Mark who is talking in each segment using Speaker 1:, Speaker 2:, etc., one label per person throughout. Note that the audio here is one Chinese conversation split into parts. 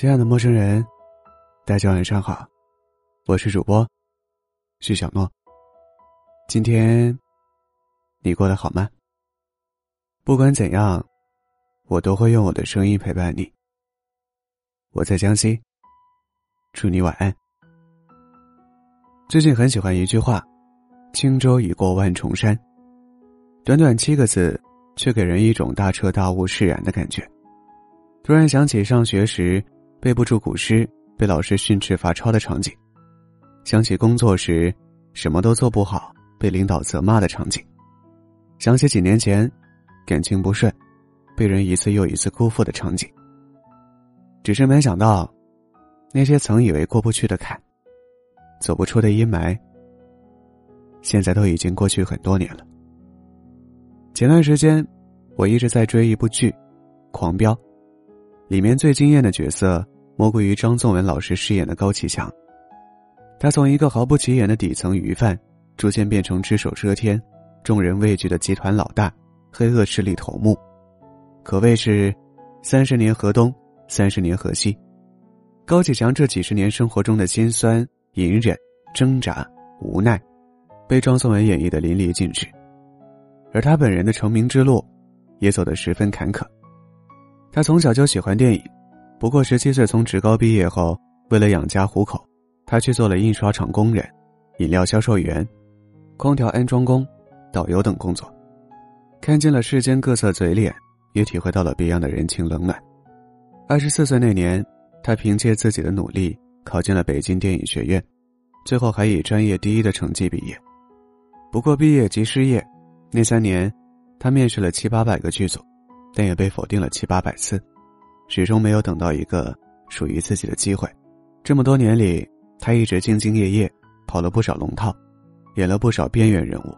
Speaker 1: 亲爱的陌生人，大家晚上好，我是主播徐小诺。今天你过得好吗？不管怎样，我都会用我的声音陪伴你。我在江西，祝你晚安。最近很喜欢一句话：“轻舟已过万重山。”短短七个字，却给人一种大彻大悟、释然的感觉。突然想起上学时。背不住古诗，被老师训斥罚抄的场景；想起工作时什么都做不好，被领导责骂的场景；想起几年前感情不顺，被人一次又一次辜负的场景。只是没想到，那些曾以为过不去的坎，走不出的阴霾，现在都已经过去很多年了。前段时间，我一直在追一部剧《狂飙》。里面最惊艳的角色莫过于张颂文老师饰演的高启强。他从一个毫不起眼的底层鱼贩，逐渐变成只手遮天、众人畏惧的集团老大、黑恶势力头目，可谓是三十年河东，三十年河西。高启强这几十年生活中的辛酸、隐忍、挣扎、无奈，被张颂文演绎的淋漓尽致，而他本人的成名之路，也走得十分坎坷。他从小就喜欢电影，不过十七岁从职高毕业后，为了养家糊口，他去做了印刷厂工人、饮料销售员、空调安装工、导游等工作，看见了世间各色嘴脸，也体会到了别样的人情冷暖。二十四岁那年，他凭借自己的努力考进了北京电影学院，最后还以专业第一的成绩毕业。不过毕业即失业，那三年，他面试了七八百个剧组。但也被否定了七八百次，始终没有等到一个属于自己的机会。这么多年里，他一直兢兢业业，跑了不少龙套，演了不少边缘人物。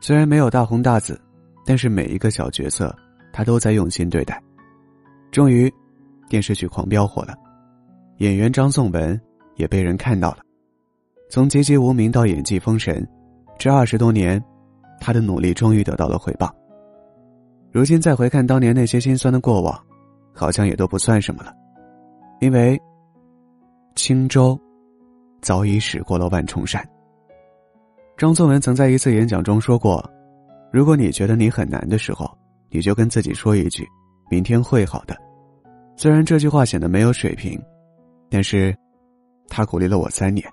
Speaker 1: 虽然没有大红大紫，但是每一个小角色，他都在用心对待。终于，电视剧《狂飙》火了，演员张颂文也被人看到了。从籍籍无名到演技封神，这二十多年，他的努力终于得到了回报。如今再回看当年那些心酸的过往，好像也都不算什么了，因为轻舟早已驶过了万重山。张颂文曾在一次演讲中说过：“如果你觉得你很难的时候，你就跟自己说一句‘明天会好的’。”虽然这句话显得没有水平，但是，他鼓励了我三年。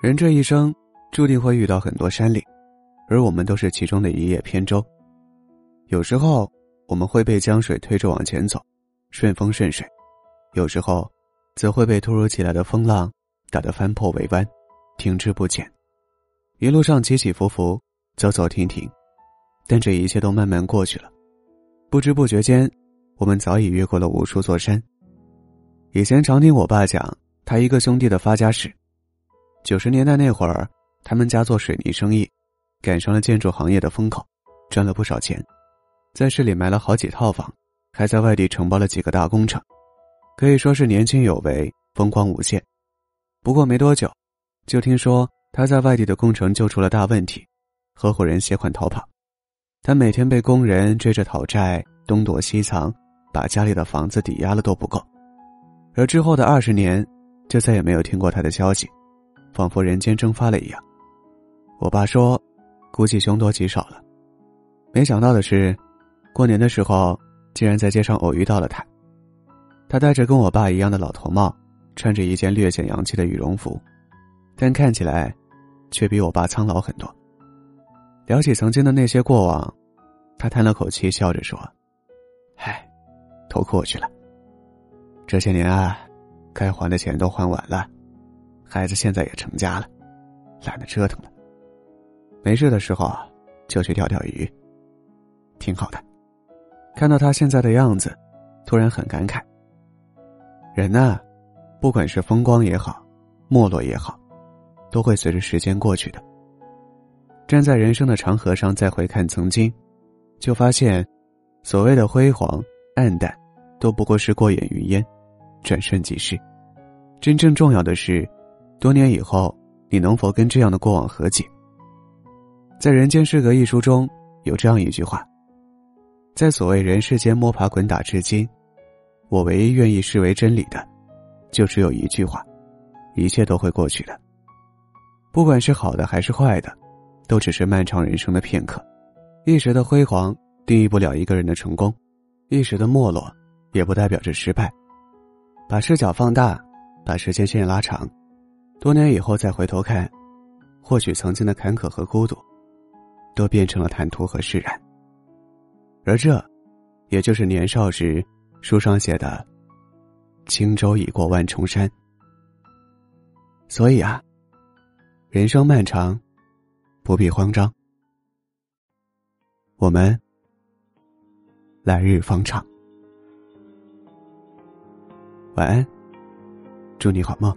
Speaker 1: 人这一生注定会遇到很多山岭，而我们都是其中的一叶扁舟。有时候。我们会被江水推着往前走，顺风顺水；有时候，则会被突如其来的风浪打得翻破尾弯，停滞不前。一路上起起伏伏，走走停停，但这一切都慢慢过去了。不知不觉间，我们早已越过了无数座山。以前常听我爸讲他一个兄弟的发家史。九十年代那会儿，他们家做水泥生意，赶上了建筑行业的风口，赚了不少钱。在市里买了好几套房，还在外地承包了几个大工程，可以说是年轻有为，风光无限。不过没多久，就听说他在外地的工程就出了大问题，合伙人携款逃跑，他每天被工人追着讨债，东躲西藏，把家里的房子抵押了都不够。而之后的二十年，就再也没有听过他的消息，仿佛人间蒸发了一样。我爸说，估计凶多吉少了。没想到的是。过年的时候，竟然在街上偶遇到了他。他戴着跟我爸一样的老头帽，穿着一件略显洋气的羽绒服，但看起来却比我爸苍老很多。聊起曾经的那些过往，他叹了口气，笑着说：“唉，都过去了。这些年啊，该还的钱都还完了，孩子现在也成家了，懒得折腾了。没事的时候就去钓钓鱼，挺好的。”看到他现在的样子，突然很感慨。人呐，不管是风光也好，没落也好，都会随着时间过去的。站在人生的长河上，再回看曾经，就发现，所谓的辉煌、暗淡，都不过是过眼云烟，转瞬即逝。真正重要的是，多年以后，你能否跟这样的过往和解？在《人间失格》一书中有这样一句话。在所谓人世间摸爬滚打至今，我唯一愿意视为真理的，
Speaker 2: 就只有一句话：一切都会过去的。不管是好的还是坏的，都只是漫长人生的片刻。一时的辉煌定义不了一个人的成功，一时的没落也不代表着失败。把视角放大，把时间线拉长，多年以后再回头看，或许曾经的坎坷和孤独，都变成了坦途和释然。而这，也就是年少时书上写的。轻舟已过万重山，所以啊，人生漫长，不必慌张。我们来日方长。晚安，祝你好梦。